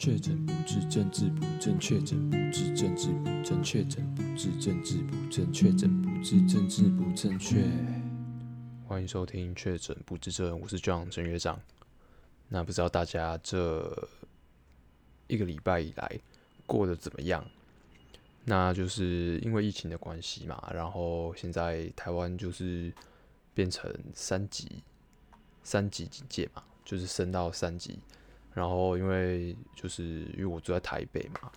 确诊不治，政治不正确；确诊不治，政治不正确；确诊不治，政治不正确；确诊不治，政治不正确。欢迎收听《确诊不治症》，我是 John 陈学长。那不知道大家这一个礼拜以来过得怎么样？那就是因为疫情的关系嘛，然后现在台湾就是变成三级，三级警戒嘛，就是升到三级。然后，因为就是因为我住在台北嘛，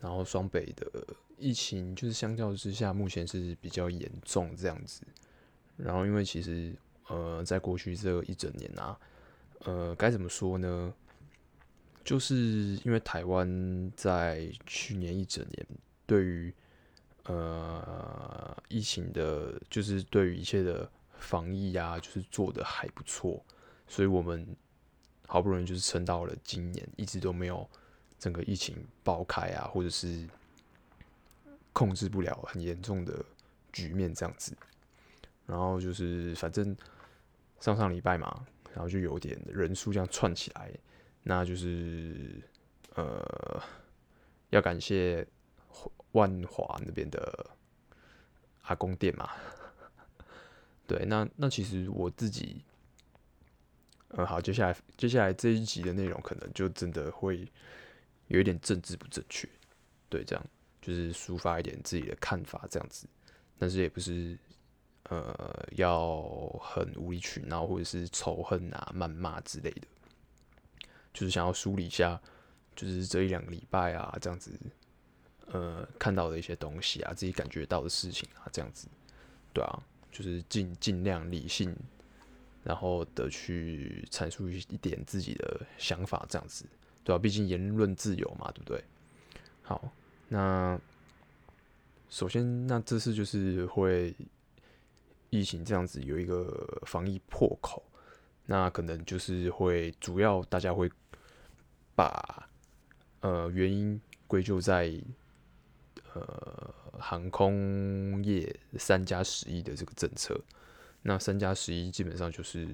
然后双北的疫情就是相较之下，目前是比较严重这样子。然后，因为其实呃，在过去这一整年啊，呃，该怎么说呢？就是因为台湾在去年一整年对于呃疫情的，就是对于一切的防疫啊，就是做得还不错，所以我们。好不容易就是撑到了今年，一直都没有整个疫情爆开啊，或者是控制不了很严重的局面这样子。然后就是反正上上礼拜嘛，然后就有点人数这样窜起来，那就是呃要感谢万华那边的阿公店嘛。对，那那其实我自己。嗯，好，接下来接下来这一集的内容可能就真的会有一点政治不正确，对，这样就是抒发一点自己的看法这样子，但是也不是呃要很无理取闹或者是仇恨啊、谩骂之类的，就是想要梳理一下，就是这一两个礼拜啊这样子，呃看到的一些东西啊，自己感觉到的事情啊这样子，对啊，就是尽尽量理性。然后的去阐述一点自己的想法，这样子，对吧？毕竟言论自由嘛，对不对？好，那首先，那这次就是会疫情这样子有一个防疫破口，那可能就是会主要大家会把呃原因归咎在呃航空业三加十一的这个政策。那三加十一基本上就是，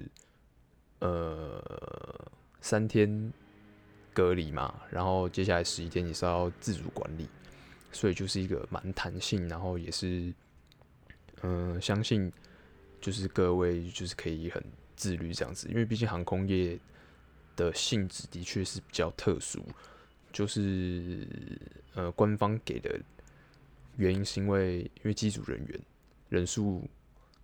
呃，三天隔离嘛，然后接下来十一天你是要自主管理，所以就是一个蛮弹性，然后也是，嗯、相信就是各位就是可以很自律这样子，因为毕竟航空业的性质的确是比较特殊，就是呃，官方给的原因是因为因为机组人员人数。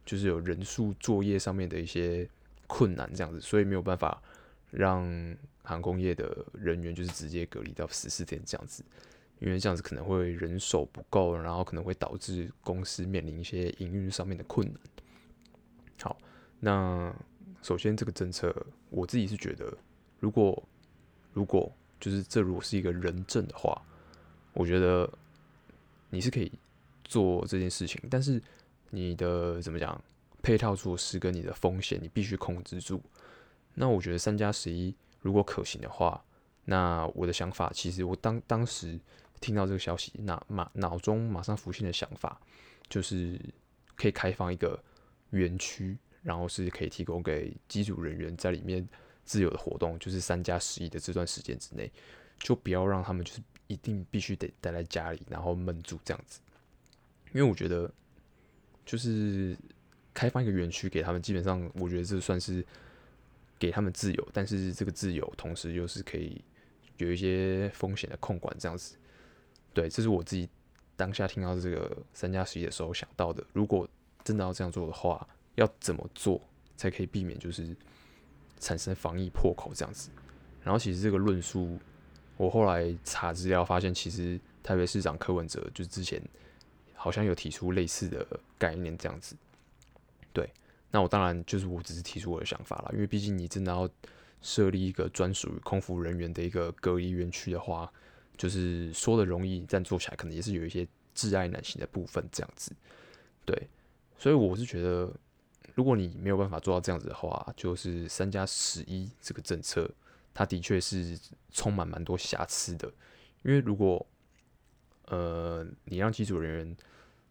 就是有人数作业上面的一些困难，这样子，所以没有办法让航空业的人员就是直接隔离到十四天这样子，因为这样子可能会人手不够，然后可能会导致公司面临一些营运上面的困难。好，那首先这个政策，我自己是觉得，如果如果就是这如果是一个人证的话，我觉得你是可以做这件事情，但是。你的怎么讲？配套措施跟你的风险，你必须控制住。那我觉得三加十一如果可行的话，那我的想法其实我当当时听到这个消息，那马脑中马上浮现的想法就是可以开放一个园区，然后是可以提供给机组人员在里面自由的活动，就是三加十一的这段时间之内，就不要让他们就是一定必须得待在家里，然后闷住这样子，因为我觉得。就是开放一个园区给他们，基本上我觉得这算是给他们自由，但是这个自由同时又是可以有一些风险的控管这样子。对，这是我自己当下听到这个三加十一的时候想到的。如果真的要这样做的话，要怎么做才可以避免就是产生防疫破口这样子？然后其实这个论述，我后来查资料发现，其实台北市长柯文哲就是之前。好像有提出类似的概念这样子，对，那我当然就是我只是提出我的想法啦，因为毕竟你真的要设立一个专属于空服人员的一个隔离园区的话，就是说的容易，但做起来可能也是有一些窒碍难行的部分这样子，对，所以我是觉得，如果你没有办法做到这样子的话，就是三加十一这个政策，它的确是充满蛮多瑕疵的，因为如果呃，你让机组人员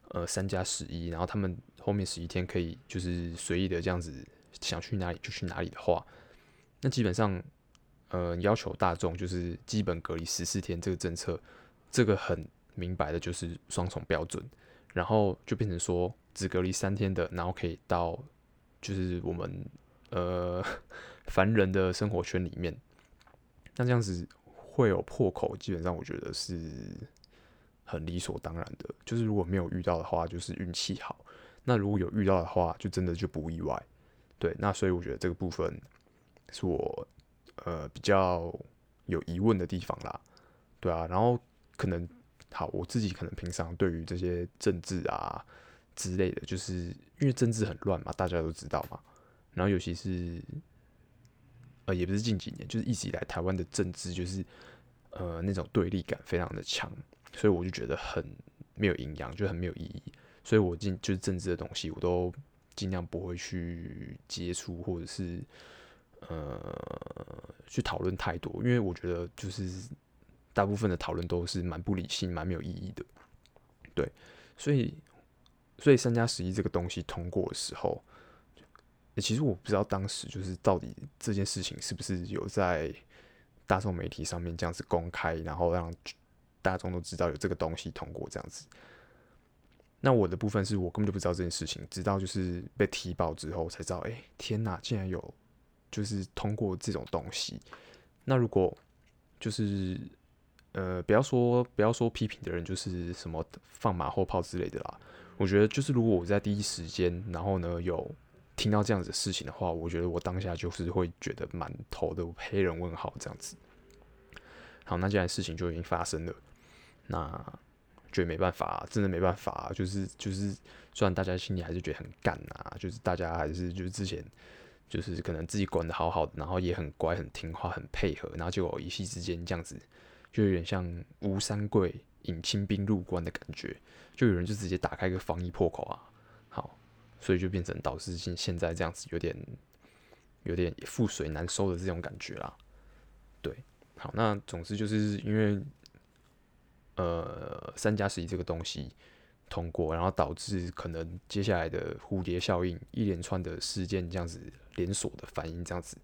呃三加十一，然后他们后面十一天可以就是随意的这样子想去哪里就去哪里的话，那基本上呃要求大众就是基本隔离十四天这个政策，这个很明白的就是双重标准，然后就变成说只隔离三天的，然后可以到就是我们呃 凡人的生活圈里面，那这样子会有破口，基本上我觉得是很理所当然的，就是如果没有遇到的话，就是运气好。那如果有遇到的话，就真的就不意外，对。那所以我觉得这个部分是我呃比较有疑问的地方啦，对啊。然后可能好，我自己可能平常对于这些政治啊之类的，就是因为政治很乱嘛，大家都知道嘛。然后尤其是呃也不是近几年，就是一直以来台湾的政治就是呃那种对立感非常的强，所以我就觉得很没有营养，就很没有意义。所以，我尽就是政治的东西，我都尽量不会去接触，或者是呃去讨论太多，因为我觉得就是大部分的讨论都是蛮不理性、蛮没有意义的。对，所以，所以三加十一这个东西通过的时候，其实我不知道当时就是到底这件事情是不是有在大众媒体上面这样子公开，然后让大众都知道有这个东西通过这样子。那我的部分是我根本就不知道这件事情，直到就是被踢爆之后才知道，哎、天哪，竟然有就是通过这种东西。那如果就是呃，不要说不要说批评的人就是什么放马后炮之类的啦，我觉得就是如果我在第一时间，然后呢有听到这样子的事情的话，我觉得我当下就是会觉得满头的黑人问号这样子。好，那既然事情就已经发生了，那。觉得没办法，真的没办法，就是就是，虽然大家心里还是觉得很干啊，就是大家还是就是之前就是可能自己管得好好的，然后也很乖、很听话、很配合，然后结果一夕之间这样子，就有点像吴三桂引清兵入关的感觉，就有人就直接打开一个防疫破口啊，好，所以就变成导致现现在这样子有点有点覆水难收的这种感觉啦。对，好，那总之就是因为。呃，三加十一这个东西通过，然后导致可能接下来的蝴蝶效应，一连串的事件这样子连锁的反应这样子。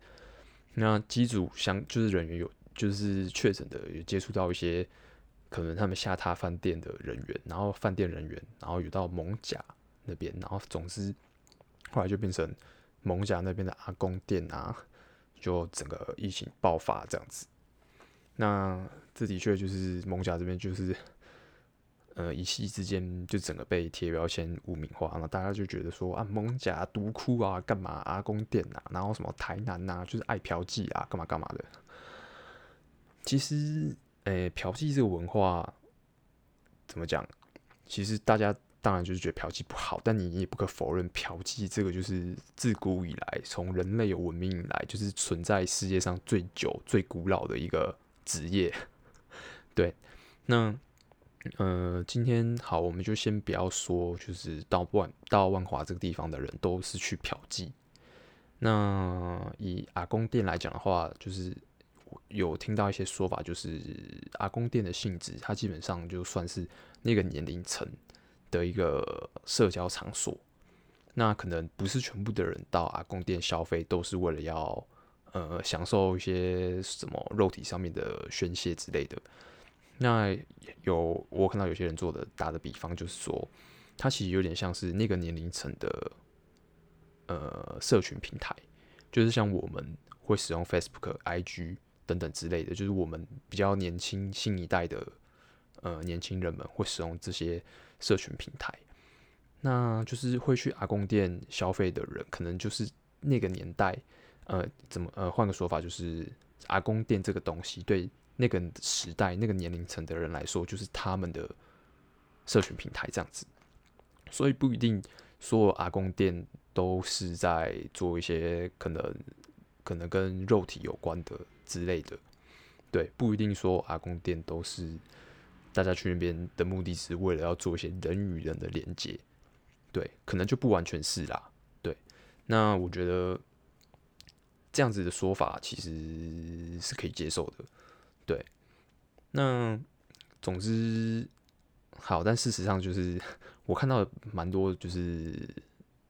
那机组相就是人员有就是确诊的，有接触到一些可能他们下榻饭店的人员，然后饭店人员，然后有到蒙甲那边，然后总之后来就变成蒙甲那边的阿公店啊，就整个疫情爆发这样子。那这的确就是蒙甲这边，就是 呃一夕之间就整个被贴标签污名化，那大家就觉得说啊蒙甲毒窟啊，干嘛阿公店啊，然后什么台南呐、啊，就是爱嫖妓啊，干嘛干嘛的。其实，诶、嫖妓这个文化怎么讲？其实大家当然就是觉得嫖妓不好，但你也不可否认，嫖妓这个就是自古以来，从人类有文明以来，就是存在世界上最久、最古老的一个职业。对，那呃，今天好，我们就先不要说，就是到万到万华这个地方的人都是去嫖妓。那以阿公店来讲的话，就是有听到一些说法，就是阿公店的性质，它基本上就算是那个年龄层的一个社交场所。那可能不是全部的人到阿公店消费都是为了要呃享受一些什么肉体上面的宣泄之类的。那有我看到有些人做的打的比方，就是说，它其实有点像是那个年龄层的呃社群平台，就是像我们会使用 Facebook、IG 等等之类的，就是我们比较年轻新一代的呃年轻人们会使用这些社群平台，那就是会去阿公店消费的人，可能就是那个年代，呃，怎么呃换个说法，就是阿公店这个东西对。那个时代、那个年龄层的人来说，就是他们的社群平台这样子，所以不一定所有阿公店都是在做一些可能可能跟肉体有关的之类的，对，不一定说阿公店都是大家去那边的目的是为了要做一些人与人的连接，对，可能就不完全是啦，对，那我觉得这样子的说法其实是可以接受的。对，那总之好，但事实上就是我看到蛮多，就是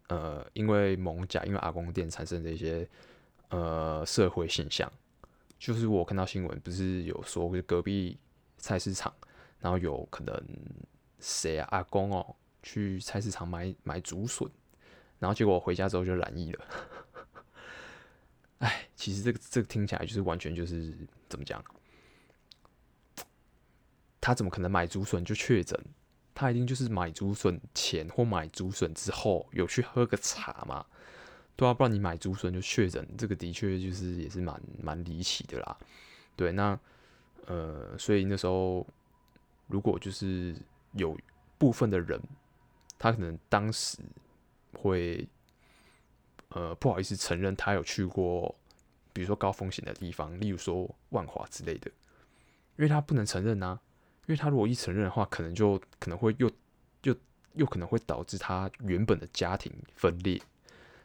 呃，因为艋舺，因为阿公店产生的一些呃社会现象，就是我看到新闻不是有说，隔壁菜市场，然后有可能谁啊阿公哦去菜市场买买竹笋，然后结果回家之后就染疫了。哎，其实这个这个听起来就是完全就是怎么讲？他怎么可能买竹笋就确诊？他一定就是买竹笋前或买竹笋之后有去喝个茶嘛？对啊，不然你买竹笋就确诊，这个的确就是也是蛮蛮离奇的啦。对，那呃，所以那时候如果就是有部分的人，他可能当时会呃不好意思承认他有去过，比如说高风险的地方，例如说万华之类的，因为他不能承认啊。因为他如果一承认的话，可能就可能会又又又可能会导致他原本的家庭分裂，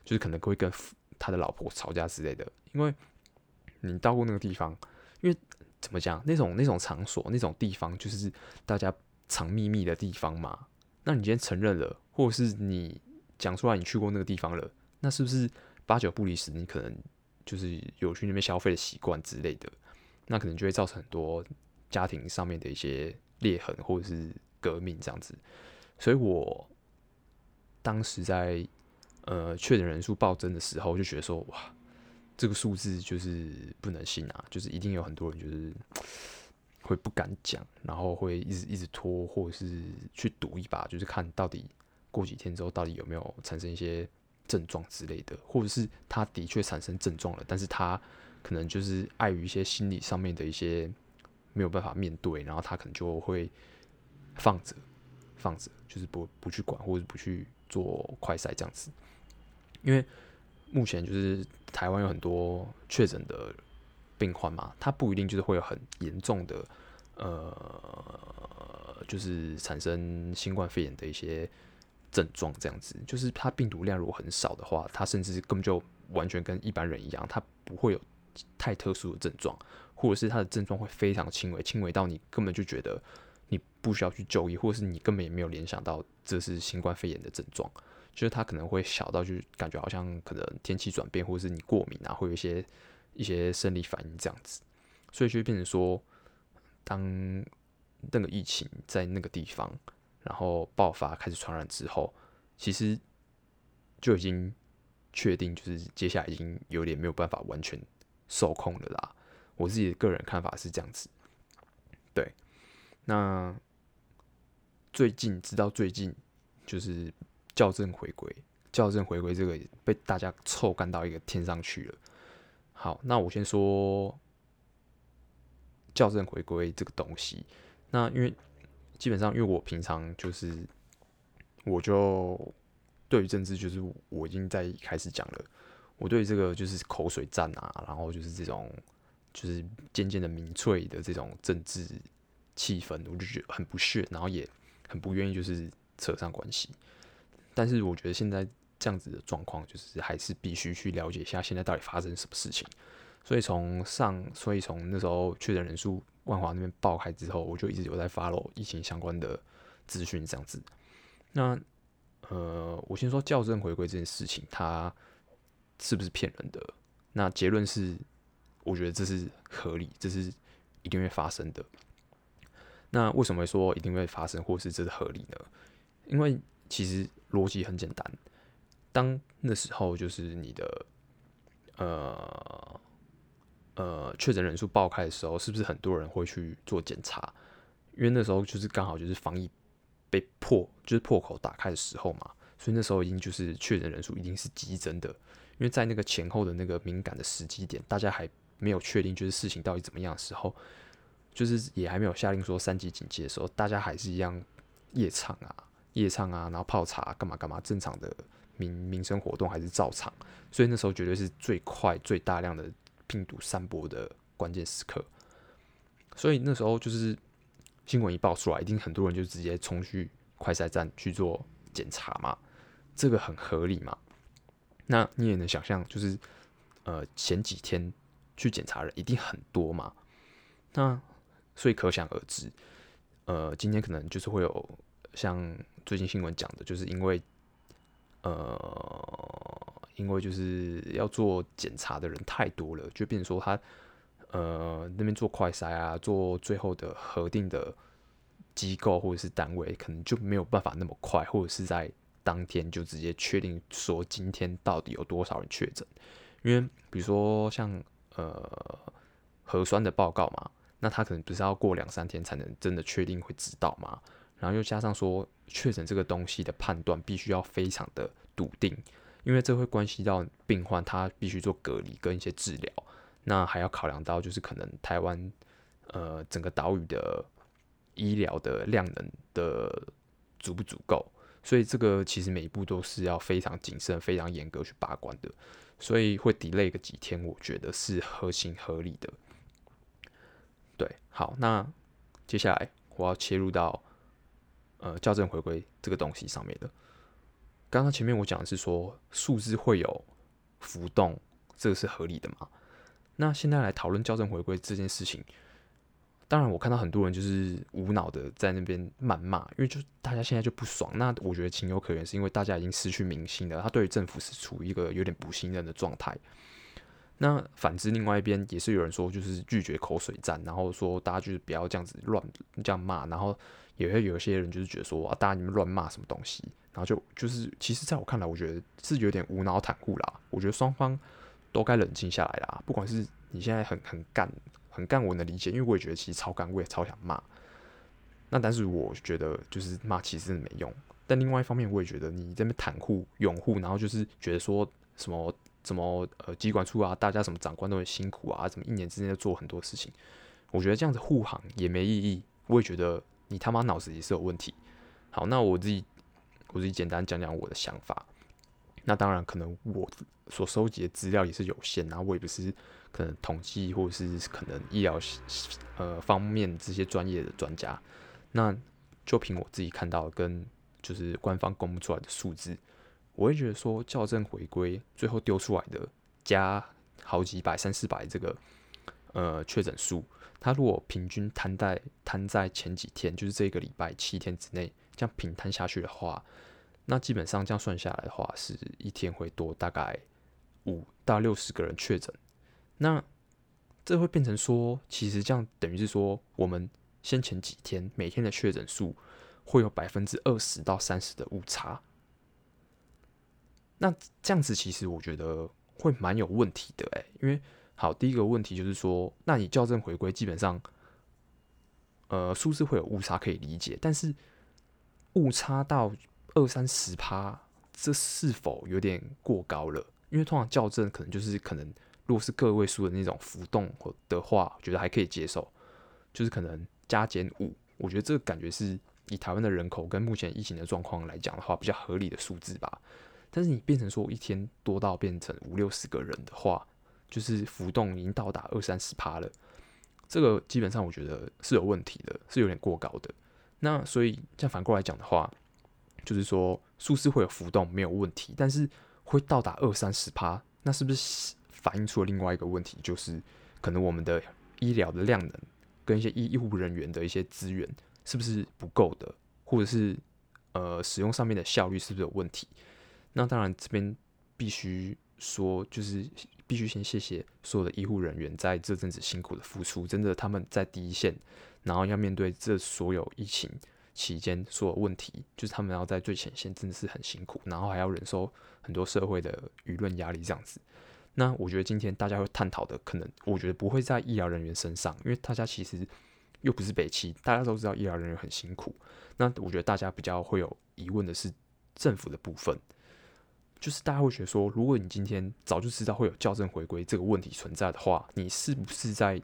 就是可能会跟他的老婆吵架之类的。因为你到过那个地方，因为怎么讲，那种那种场所、那种地方，就是大家藏秘密的地方嘛。那你今天承认了，或者是你讲出来你去过那个地方了，那是不是八九不离十？你可能就是有去那边消费的习惯之类的，那可能就会造成很多。家庭上面的一些裂痕，或者是革命这样子，所以我当时在呃确诊人数暴增的时候，就觉得说哇，这个数字就是不能信啊，就是一定有很多人就是 会不敢讲，然后会一直一直拖，或者是去赌一把，就是看到底过几天之后到底有没有产生一些症状之类的，或者是他的确产生症状了，但是他可能就是碍于一些心理上面的一些。没有办法面对，然后他可能就会放着，放着，就是不不去管，或者不去做快筛这样子。因为目前就是台湾有很多确诊的病患嘛，他不一定就是会有很严重的，呃，就是产生新冠肺炎的一些症状这样子。就是它病毒量如果很少的话，他甚至根本就完全跟一般人一样，他不会有太特殊的症状。或者是他的症状会非常轻微，轻微到你根本就觉得你不需要去就医，或者是你根本也没有联想到这是新冠肺炎的症状，就是他可能会小到就是感觉好像可能天气转变，或者是你过敏啊，会有一些一些生理反应这样子，所以就变成说，当那个疫情在那个地方然后爆发开始传染之后，其实就已经确定就是接下来已经有点没有办法完全受控了啦。我自己的个人看法是这样子，对。那最近直到最近，就是校正回归，校正回归这个被大家臭干到一个天上去了。好，那我先说校正回归这个东西。那因为基本上，因为我平常就是，我就对于政治，就是我已经在开始讲了，我对这个就是口水战啊，然后就是这种。就是渐渐的民粹的这种政治气氛，我就觉得很不屑，然后也很不愿意就是扯上关系。但是我觉得现在这样子的状况，就是还是必须去了解一下现在到底发生什么事情。所以从上，所以从那时候确诊人数万华那边爆开之后，我就一直有在 follow 疫情相关的资讯这样子。那呃，我先说校正回归这件事情，它是不是骗人的？那结论是。我觉得这是合理，这是一定会发生的。那为什么会说一定会发生，或是这是合理呢？因为其实逻辑很简单，当那时候就是你的呃呃确诊人数爆开的时候，是不是很多人会去做检查？因为那时候就是刚好就是防疫被破，就是破口打开的时候嘛，所以那时候已经就是确诊人数一定是激增的。因为在那个前后的那个敏感的时机点，大家还没有确定就是事情到底怎么样的时候，就是也还没有下令说三级警戒的时候，大家还是一样夜唱啊、夜唱啊，然后泡茶干嘛干嘛，正常的民民生活动还是照常。所以那时候绝对是最快、最大量的病毒散播的关键时刻。所以那时候就是新闻一爆出来，一定很多人就直接冲去快筛站去做检查嘛，这个很合理嘛。那你也能想象，就是呃前几天。去检查人一定很多嘛，那所以可想而知，呃，今天可能就是会有像最近新闻讲的，就是因为呃，因为就是要做检查的人太多了，就变成说他呃那边做快筛啊，做最后的核定的机构或者是单位，可能就没有办法那么快，或者是在当天就直接确定说今天到底有多少人确诊。因为比如说像呃核酸的报告嘛，那他可能不是要过两三天才能真的确定会知道嘛，然后又加上说确诊这个东西的判断必须要非常的笃定。因为这会关系到病患，他必须做隔离跟一些治疗，那还要考量到就是可能台湾呃整个岛屿的医疗的量能的足不足够，所以这个其实每一步都是要非常谨慎、非常严格去把关的，所以会 delay 个几天，我觉得是合情合理的。对，好，那接下来我要切入到呃校正回归这个东西上面的。刚刚前面我讲的是说数字会有浮动，这个是合理的嘛？那现在来讨论校正回归这件事情，当然我看到很多人就是无脑的在那边谩骂，因为就大家现在就不爽。那我觉得情有可原，是因为大家已经失去民心了，他对于政府是处于一个有点不信任的状态。那反之，另外一边也是有人说，就是拒绝口水战，然后说大家就是不要这样子乱这样骂，然后也会有一些人就是觉得说啊，大家你们乱骂什么东西？然后就就是，其实在我看来，我觉得是有点无脑袒护啦。我觉得双方都该冷静下来啦。不管是你现在很很干很干，我能理解，因为我也觉得其实超干，我也超想骂。那但是我觉得就是骂其实没用。但另外一方面，我也觉得你这边袒护拥护，然后就是觉得说什么什么呃机关处啊，大家什么长官都很辛苦啊，什么一年之内要做很多事情，我觉得这样子护航也没意义。我也觉得你他妈脑子也是有问题。好，那我自己。我自己简单讲讲我的想法。那当然，可能我所收集的资料也是有限，然后我也不是可能统计或者是可能医疗呃方面这些专业的专家。那就凭我自己看到跟就是官方公布出来的数字，我会觉得说校正回归最后丢出来的加好几百、三四百这个呃确诊数，它如果平均摊在摊在前几天，就是这个礼拜七天之内。这样平摊下去的话，那基本上这样算下来的话，是一天会多大概五到六十个人确诊。那这会变成说，其实这样等于是说，我们先前几天每天的确诊数会有百分之二十到三十的误差。那这样子其实我觉得会蛮有问题的诶，因为好，第一个问题就是说，那你校正回归基本上，呃，数字会有误差可以理解，但是。误差到二三十趴，这是否有点过高了？因为通常校正可能就是可能，如果是个位数的那种浮动的话，我觉得还可以接受。就是可能加减五，我觉得这个感觉是以台湾的人口跟目前疫情的状况来讲的话，比较合理的数字吧。但是你变成说一天多到变成五六十个人的话，就是浮动已经到达二三十趴了，这个基本上我觉得是有问题的，是有点过高的。那所以这样反过来讲的话，就是说数字会有浮动没有问题，但是会到达二三十趴，那是不是反映出了另外一个问题，就是可能我们的医疗的量能跟一些医医护人员的一些资源是不是不够的，或者是呃使用上面的效率是不是有问题？那当然这边必须说，就是必须先谢谢所有的医护人员在这阵子辛苦的付出，真的他们在第一线。然后要面对这所有疫情期间所有问题，就是他们要在最前线，真的是很辛苦，然后还要忍受很多社会的舆论压力这样子。那我觉得今天大家会探讨的，可能我觉得不会在医疗人员身上，因为大家其实又不是北七，大家都知道医疗人员很辛苦。那我觉得大家比较会有疑问的是政府的部分，就是大家会觉得说，如果你今天早就知道会有校正回归这个问题存在的话，你是不是在？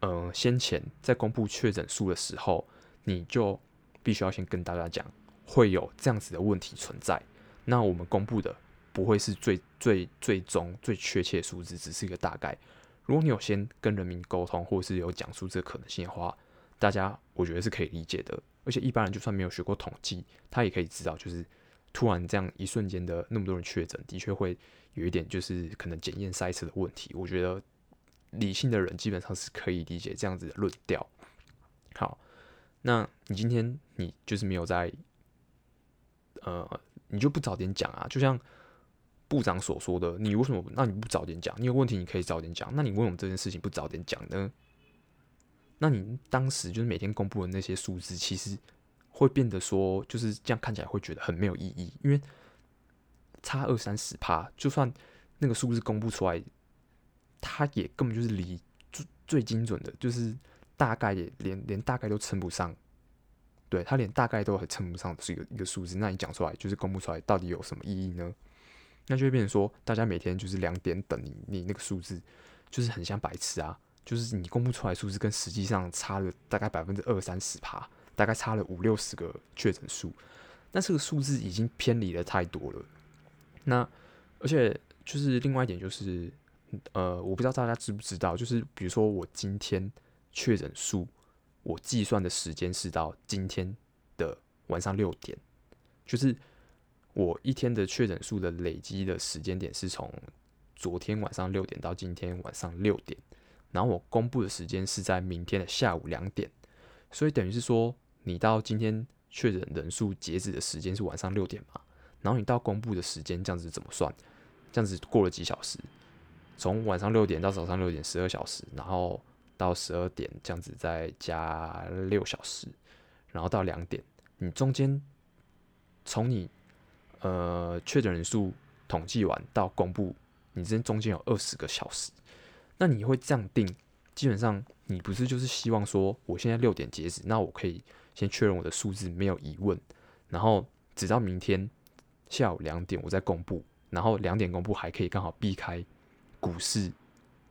呃，先前在公布确诊数的时候，你就必须要先跟大家讲会有这样子的问题存在。那我们公布的不会是最最最终最确切数字，只是一个大概。如果你有先跟人民沟通，或者是有讲述这个可能性的话，大家我觉得是可以理解的。而且一般人就算没有学过统计，他也可以知道，就是突然这样一瞬间的那么多人确诊，的确会有一点就是可能检验筛测的问题。我觉得。理性的人基本上是可以理解这样子的论调。好，那你今天你就是没有在，呃，你就不早点讲啊？就像部长所说的，你为什么？那你不早点讲？你有问题你可以早点讲。那你为什么这件事情不早点讲呢？那你当时就是每天公布的那些数字，其实会变得说，就是这样看起来会觉得很没有意义，因为差二三十趴，就算那个数字公布出来，它也根本就是离最最精准的，就是大概也连连大概都称不上。对，它连大概都还称不上是一个一个数字，那你讲出来就是公布出来，到底有什么意义呢？那就会变成说，大家每天就是两点等你，你那个数字就是很像白痴啊，就是你公布出来数字跟实际上差了大概百分之二三十趴，大概差了五六十个确诊数，那这个数字已经偏离了太多了。那而且就是另外一点就是，呃，我不知道大家知不知道，就是比如说我今天确诊数，我计算的时间是到今天的晚上六点，就是。我一天的确诊数的累积的时间点是从昨天晚上六点到今天晚上六点，然后我公布的时间是在明天的下午两点，所以等于是说，你到今天确诊人数截止的时间是晚上六点嘛，然后你到公布的时间这样子怎么算？这样子过了几小时？从晚上六点到早上六点十二小时，然后到十二点这样子再加六小时，然后到两点，你中间从你。呃，确诊人数统计完到公布，你这中间有二十个小时，那你会这样定？基本上你不是就是希望说，我现在六点截止，那我可以先确认我的数字没有疑问，然后直到明天下午两点我再公布，然后两点公布还可以刚好避开股市，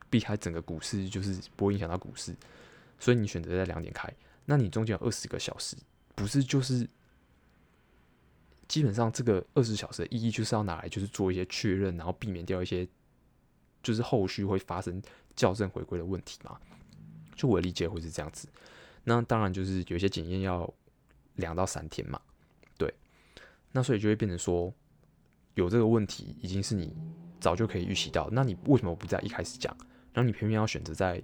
避开整个股市就是不会影响到股市，所以你选择在两点开，那你中间有二十个小时，不是就是？基本上，这个二十小时的意义就是要拿来，就是做一些确认，然后避免掉一些就是后续会发生校正回归的问题嘛。就我的理解会是这样子。那当然就是有些检验要两到三天嘛。对。那所以就会变成说，有这个问题已经是你早就可以预习到，那你为什么不在一开始讲？然后你偏偏要选择在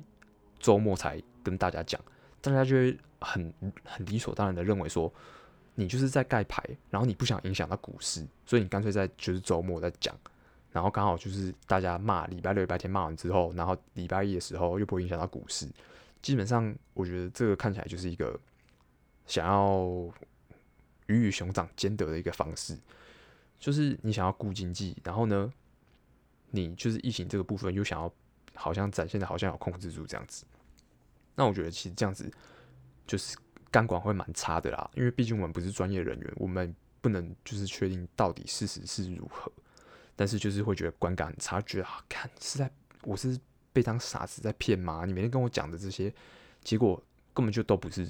周末才跟大家讲？大家就会很很理所当然的认为说。你就是在盖牌，然后你不想影响到股市，所以你干脆在就是周末再讲，然后刚好就是大家骂礼拜六、礼拜天骂完之后，然后礼拜一的时候又不会影响到股市。基本上，我觉得这个看起来就是一个想要鱼与熊掌兼得的一个方式，就是你想要顾经济，然后呢，你就是疫情这个部分又想要好像展现的好像有控制住这样子。那我觉得其实这样子就是。钢管会蛮差的啦，因为毕竟我们不是专业人员，我们不能就是确定到底事实是如何。但是就是会觉得观感很差，觉得啊，看是在我是被当傻子在骗吗？你每天跟我讲的这些，结果根本就都不是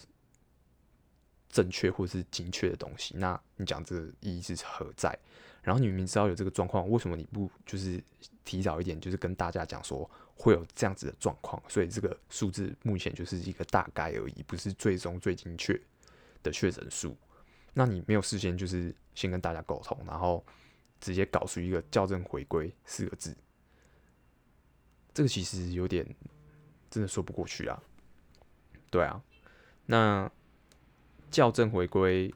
正确或是精确的东西。那你讲这个意义是何在？然后你明明知道有这个状况，为什么你不就是提早一点，就是跟大家讲说？会有这样子的状况，所以这个数字目前就是一个大概而已，不是最终最精确的确诊数。那你没有事先就是先跟大家沟通，然后直接搞出一个校正回归四个字，这个其实有点真的说不过去啊。对啊，那校正回归，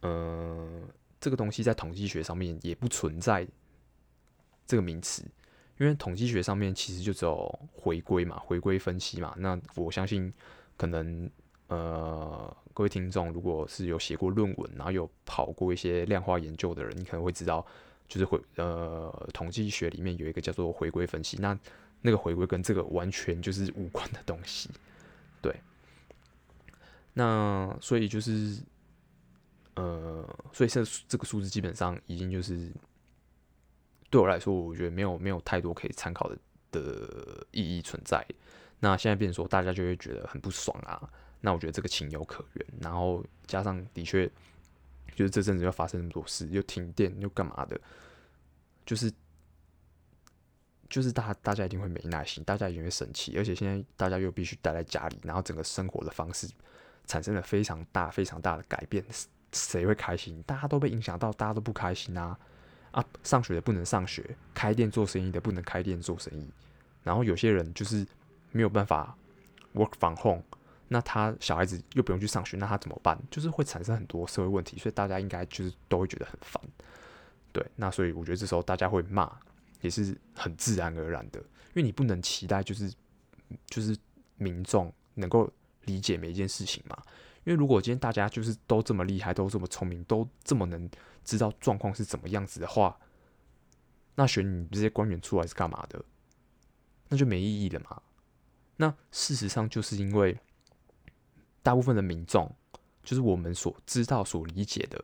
呃，这个东西在统计学上面也不存在这个名词。因为统计学上面其实就只有回归嘛，回归分析嘛。那我相信，可能呃各位听众如果是有写过论文，然后有跑过一些量化研究的人，你可能会知道，就是回呃统计学里面有一个叫做回归分析。那那个回归跟这个完全就是无关的东西，对。那所以就是呃，所以这这个数字基本上已经就是。对我来说，我觉得没有没有太多可以参考的的意义存在。那现在变成说，大家就会觉得很不爽啊。那我觉得这个情有可原。然后加上的确，就是这阵子又发生那么多事，又停电又干嘛的，就是就是大大家一定会没耐心，大家一定会生气。而且现在大家又必须待在家里，然后整个生活的方式产生了非常大非常大的改变，谁会开心？大家都被影响到，大家都不开心啊。啊，上学的不能上学，开店做生意的不能开店做生意，然后有些人就是没有办法 work from home，那他小孩子又不用去上学，那他怎么办？就是会产生很多社会问题，所以大家应该就是都会觉得很烦。对，那所以我觉得这时候大家会骂也是很自然而然的，因为你不能期待就是就是民众能够理解每一件事情嘛。因为如果今天大家就是都这么厉害，都这么聪明，都这么能知道状况是怎么样子的话，那选你这些官员出来是干嘛的？那就没意义了嘛。那事实上就是因为大部分的民众，就是我们所知道、所理解的，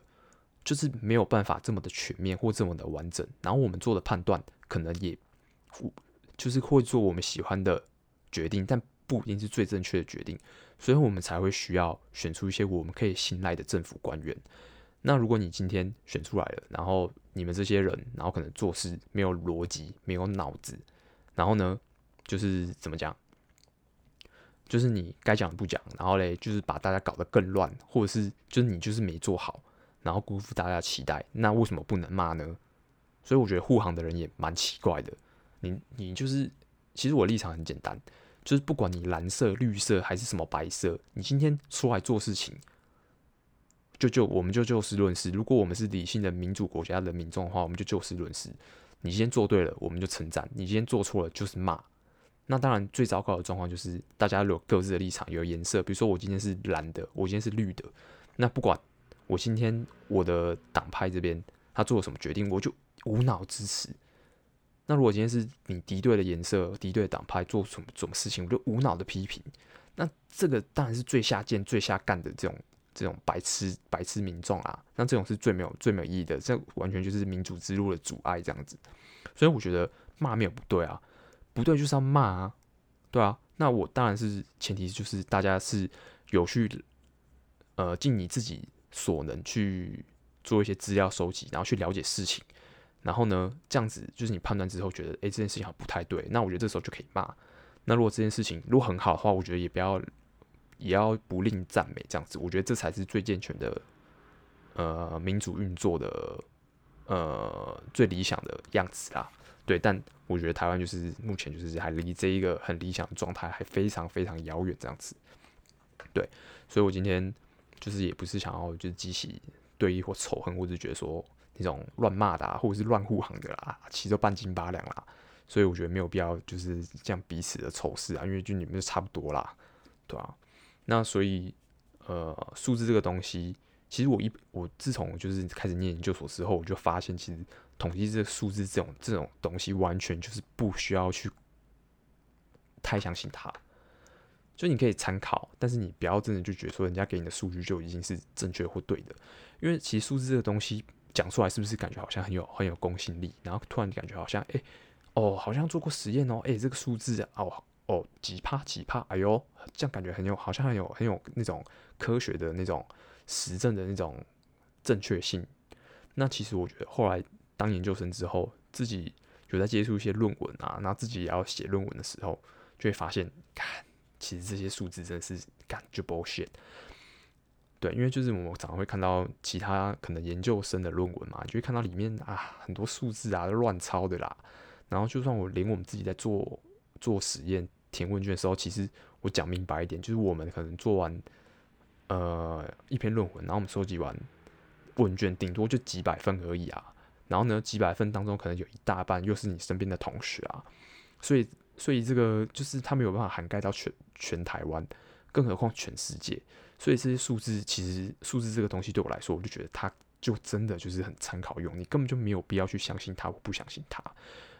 就是没有办法这么的全面或这么的完整，然后我们做的判断可能也，就是会做我们喜欢的决定，但不一定是最正确的决定。所以我们才会需要选出一些我们可以信赖的政府官员。那如果你今天选出来了，然后你们这些人，然后可能做事没有逻辑、没有脑子，然后呢，就是怎么讲？就是你该讲的不讲，然后嘞，就是把大家搞得更乱，或者是就是你就是没做好，然后辜负大家的期待。那为什么不能骂呢？所以我觉得护航的人也蛮奇怪的。你你就是，其实我立场很简单。就是不管你蓝色、绿色还是什么白色，你今天出来做事情，就就我们就就事论事。如果我们是理性的民主国家的民众的话，我们就就事论事。你今天做对了，我们就称赞；你今天做错了，就是骂。那当然，最糟糕的状况就是大家有各自的立场，有颜色。比如说，我今天是蓝的，我今天是绿的。那不管我今天我的党派这边他做了什么决定，我就无脑支持。那如果今天是你敌对的颜色、敌对党派做什么什么事情，我就无脑的批评。那这个当然是最下贱、最下干的这种这种白痴白痴民众啊。那这种是最没有最没有意义的，这完全就是民主之路的阻碍这样子。所以我觉得骂没有不对啊，不对就是要骂啊，对啊。那我当然是前提就是大家是有去呃尽你自己所能去做一些资料收集，然后去了解事情。然后呢，这样子就是你判断之后觉得，哎，这件事情好像不太对，那我觉得这时候就可以骂。那如果这件事情如果很好的话，我觉得也不要，也要不吝赞美，这样子，我觉得这才是最健全的，呃，民主运作的，呃，最理想的样子啦。对，但我觉得台湾就是目前就是还离这一个很理想的状态还非常非常遥远，这样子。对，所以我今天就是也不是想要就是激起对立或仇恨，或者觉得说。那种乱骂的啊，或者是乱护航的啦，其实都半斤八两啦，所以我觉得没有必要就是这样彼此的仇视啊，因为就你们就差不多啦，对啊。那所以呃，数字这个东西，其实我一我自从就是开始念研究所之后，我就发现其实统计这个数字这种这种东西，完全就是不需要去太相信它，就你可以参考，但是你不要真的就觉得说人家给你的数据就已经是正确或对的，因为其实数字这个东西。讲出来是不是感觉好像很有很有公信力？然后突然感觉好像哎、哦，好像做过实验哦，哎、这个数字啊，哦哦几趴几趴，哎呦，这样感觉很有好像很有很有那种科学的那种实证的那种正确性。那其实我觉得后来当研究生之后，自己有在接触一些论文啊，那自己也要写论文的时候，就会发现，看其实这些数字真的是感就 bullshit。对，因为就是我们常常会看到其他可能研究生的论文嘛，就会看到里面啊很多数字啊乱抄的啦。然后就算我连我们自己在做做实验填问卷的时候，其实我讲明白一点，就是我们可能做完呃一篇论文，然后我们收集完问卷，顶多就几百份而已啊。然后呢，几百份当中可能有一大半又是你身边的同学啊，所以所以这个就是他没有办法涵盖到全全台湾，更何况全世界。所以这些数字，其实数字这个东西对我来说，我就觉得它就真的就是很参考用，你根本就没有必要去相信它，我不相信它，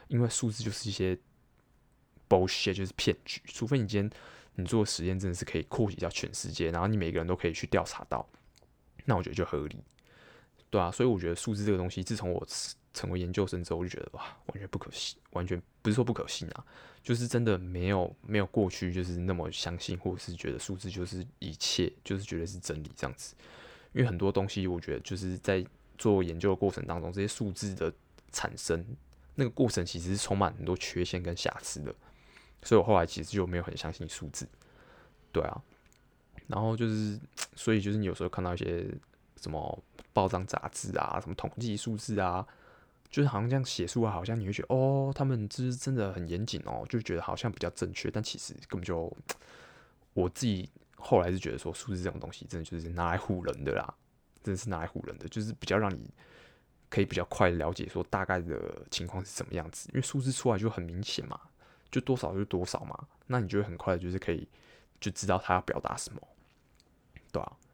因为数字就是一些 bullshit，就是骗局。除非你今天你做实验真的是可以扩及到全世界，然后你每个人都可以去调查到，那我觉得就合理，对啊。所以我觉得数字这个东西，自从我成为研究生之后，我就觉得哇，完全不可信，完全不是说不可信啊。就是真的没有没有过去就是那么相信，或者是觉得数字就是一切，就是觉得是真理这样子。因为很多东西，我觉得就是在做研究的过程当中，这些数字的产生那个过程其实是充满很多缺陷跟瑕疵的。所以我后来其实就没有很相信数字。对啊，然后就是所以就是你有时候看到一些什么报章杂志啊，什么统计数字啊。就是好像这样写出来，好像你会觉得哦，他们就是真的很严谨哦，就觉得好像比较正确，但其实根本就 我自己后来是觉得说，数字这种东西真的就是拿来唬人的啦，真的是拿来唬人的，就是比较让你可以比较快了解说大概的情况是什么样子，因为数字出来就很明显嘛，就多少就多少嘛，那你就会很快就是可以就知道他要表达什么，对吧、啊？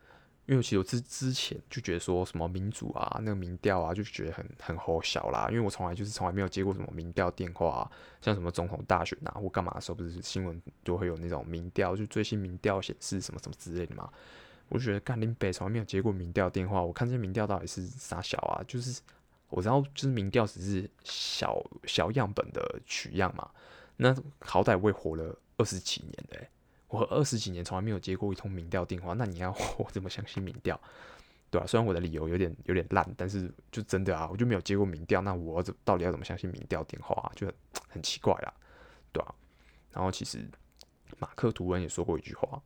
因为其实我之之前就觉得说什么民主啊，那个民调啊，就觉得很很好笑啦。因为我从来就是从来没有接过什么民调电话啊，像什么总统大选啊或干嘛的时候，不是新闻就会有那种民调，就最新民调显示什么什么之类的嘛。我就觉得干林北从来没有接过民调电话，我看这些民调到底是啥小啊？就是我知道就是民调只是小小样本的取样嘛，那好歹我也活了二十几年嘞、我二十几年从来没有接过一通民调电话，那你要 我怎么相信民调？对吧、啊？虽然我的理由有点有点烂，但是就真的啊，我就没有接过民调，那我怎到底要怎么相信民调电话、啊？就很很奇怪啦，对、啊？然后其实马克吐温也说过一句话，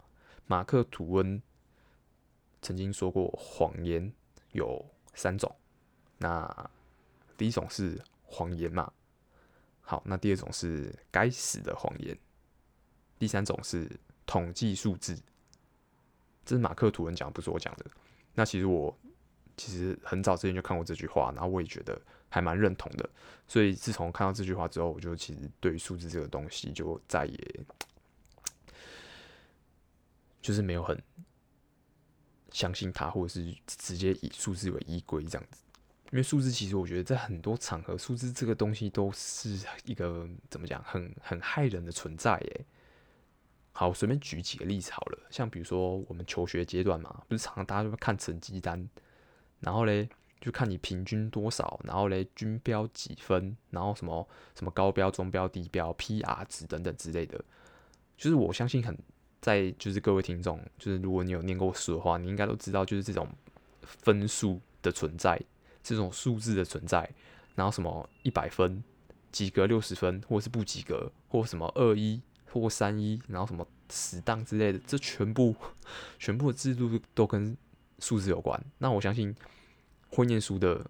马克吐温曾经说过谎言有三种，那第一种是谎言嘛，好，那第二种是该死的谎言，第三种是。统计数字，这是马克吐温讲，不是我讲的。那其实我其实很早之前就看过这句话，然后我也觉得还蛮认同的。所以自从看到这句话之后，我就其实对数字这个东西就再也就是没有很相信它，或者是直接以数字为依归这样子。因为数字其实我觉得在很多场合，数字这个东西都是一个怎么讲，很很害人的存在耶。好，我随便举几个例子好了，像比如说我们求学阶段嘛，不是常常大家都会看成绩单，然后嘞就看你平均多少，然后嘞均标几分，然后什么什么高标、中标、低标、PR 值等等之类的。就是我相信很在就是各位听众，就是如果你有念过书的话，你应该都知道，就是这种分数的存在，这种数字的存在，然后什么一百分、及格六十分，或者是不及格，或什么二一。过三一，然后什么死当之类的，这全部 全部的制度都跟数字有关。那我相信会念书的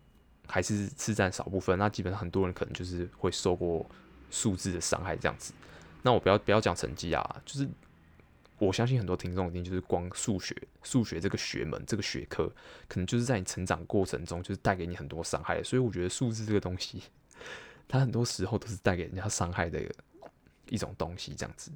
还是是占少部分。那基本上很多人可能就是会受过数字的伤害这样子。那我不要不要讲成绩啊，就是我相信很多听众一定就是光数学数学这个学门这个学科，可能就是在你成长过程中就是带给你很多伤害。所以我觉得数字这个东西，它很多时候都是带给人家伤害的。一种东西这样子，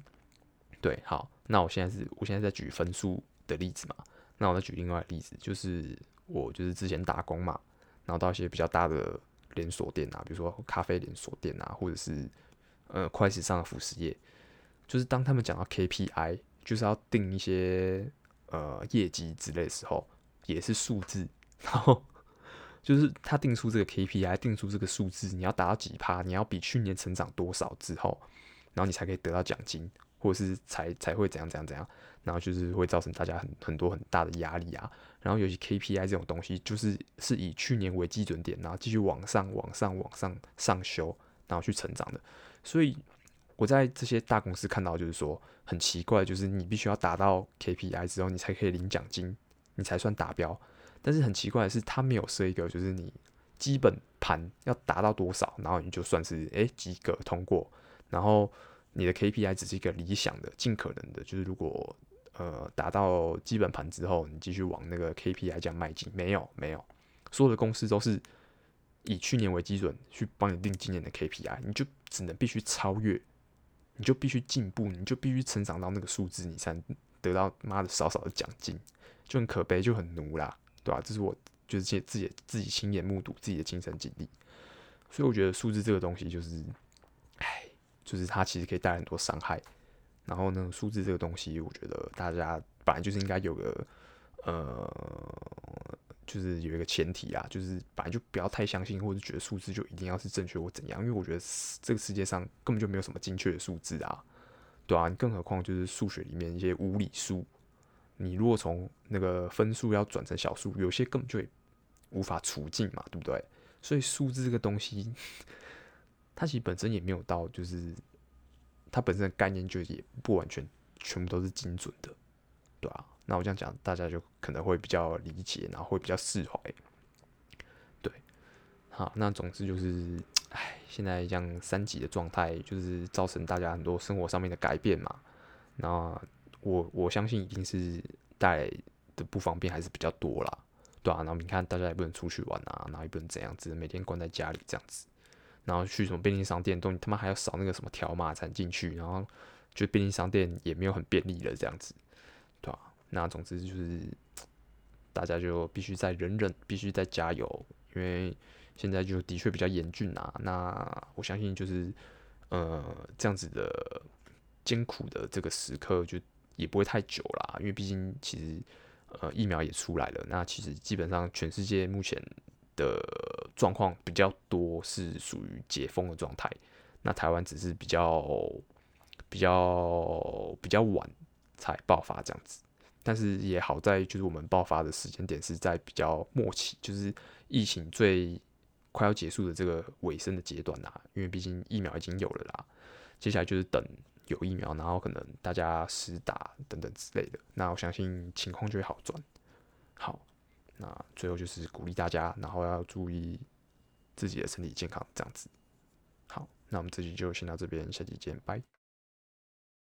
对，好，那我现在是，我现在在举分数的例子嘛，那我再举另外一个例子，就是我就是之前打工嘛，然后到一些比较大的连锁店啊，比如说咖啡连锁店啊，或者是呃快时尚的服饰业，就是当他们讲到 KPI，就是要定一些呃业绩之类的时候，也是数字，然后就是他定出这个 KPI，定出这个数字，你要达到几趴，你要比去年成长多少之后。然后你才可以得到奖金，或者是才才会怎样怎样怎样，然后就是会造成大家很很多很大的压力啊。然后尤其 KPI 这种东西，就是是以去年为基准点，然后继续往上往上往上上修，然后去成长的。所以我在这些大公司看到，就是说很奇怪，就是你必须要达到 KPI 之后，你才可以领奖金，你才算达标。但是很奇怪的是，他没有设一个，就是你基本盘要达到多少，然后你就算是诶及格通过。然后你的 KPI 只是一个理想的、尽可能的，就是如果呃达到基本盘之后，你继续往那个 KPI 这样迈进。没有，没有，所有的公司都是以去年为基准去帮你定今年的 KPI，你就只能必须超越，你就必须进步，你就必须成长到那个数字，你才得到妈的少少的奖金，就很可悲，就很奴啦，对吧、这是我就是自己自己亲眼目睹自己的亲身经历，所以我觉得数字这个东西就是，唉。就是它其实可以带来很多伤害，然后呢，数字这个东西，我觉得大家本来就是应该有个呃，就是有一个前提啊，就是本来就不要太相信，或者觉得数字就一定要是正确或怎样，因为我觉得这个世界上根本就没有什么精确的数字啊，对啊，更何况就是数学里面一些无理数，你如果从那个分数要转成小数，有些根本就无法除尽嘛，对不对？所以数字这个东西。它其实本身也没有到，就是它本身的概念就也不完全全部都是精准的，对啊，那我这样讲，大家就可能会比较理解，然后会比较释怀。对，好，那总之就是，哎，现在这样三级的状态，就是造成大家很多生活上面的改变嘛。那我我相信一定是带来的不方便还是比较多啦。对啊，然后你看大家也不能出去玩啊，然后也不能怎样子，每天关在家里这样子，然后去什么便利商店都他妈还要扫那个什么条码才进去，然后就便利商店也没有很便利了这样子，对吧、那总之就是 大家就必须再忍忍，必须再加油，因为现在就的确比较严峻啊。那我相信就是呃这样子的艰苦的这个时刻就也不会太久啦，因为毕竟其实。呃，疫苗也出来了。那其实基本上全世界目前的状况比较多是属于解封的状态。那台湾只是比较比较比较晚才爆发这样子。但是也好在就是我们爆发的时间点是在比较末期，就是疫情最快要结束的这个尾声的阶段啦。因为毕竟疫苗已经有了啦，接下来就是等。有疫苗，然后可能大家实打等等之类的，那我相信情况就会好转。好，那最后就是鼓励大家，然后要注意自己的身体健康，这样子。好，那我们这期就先到这边，下期见，拜。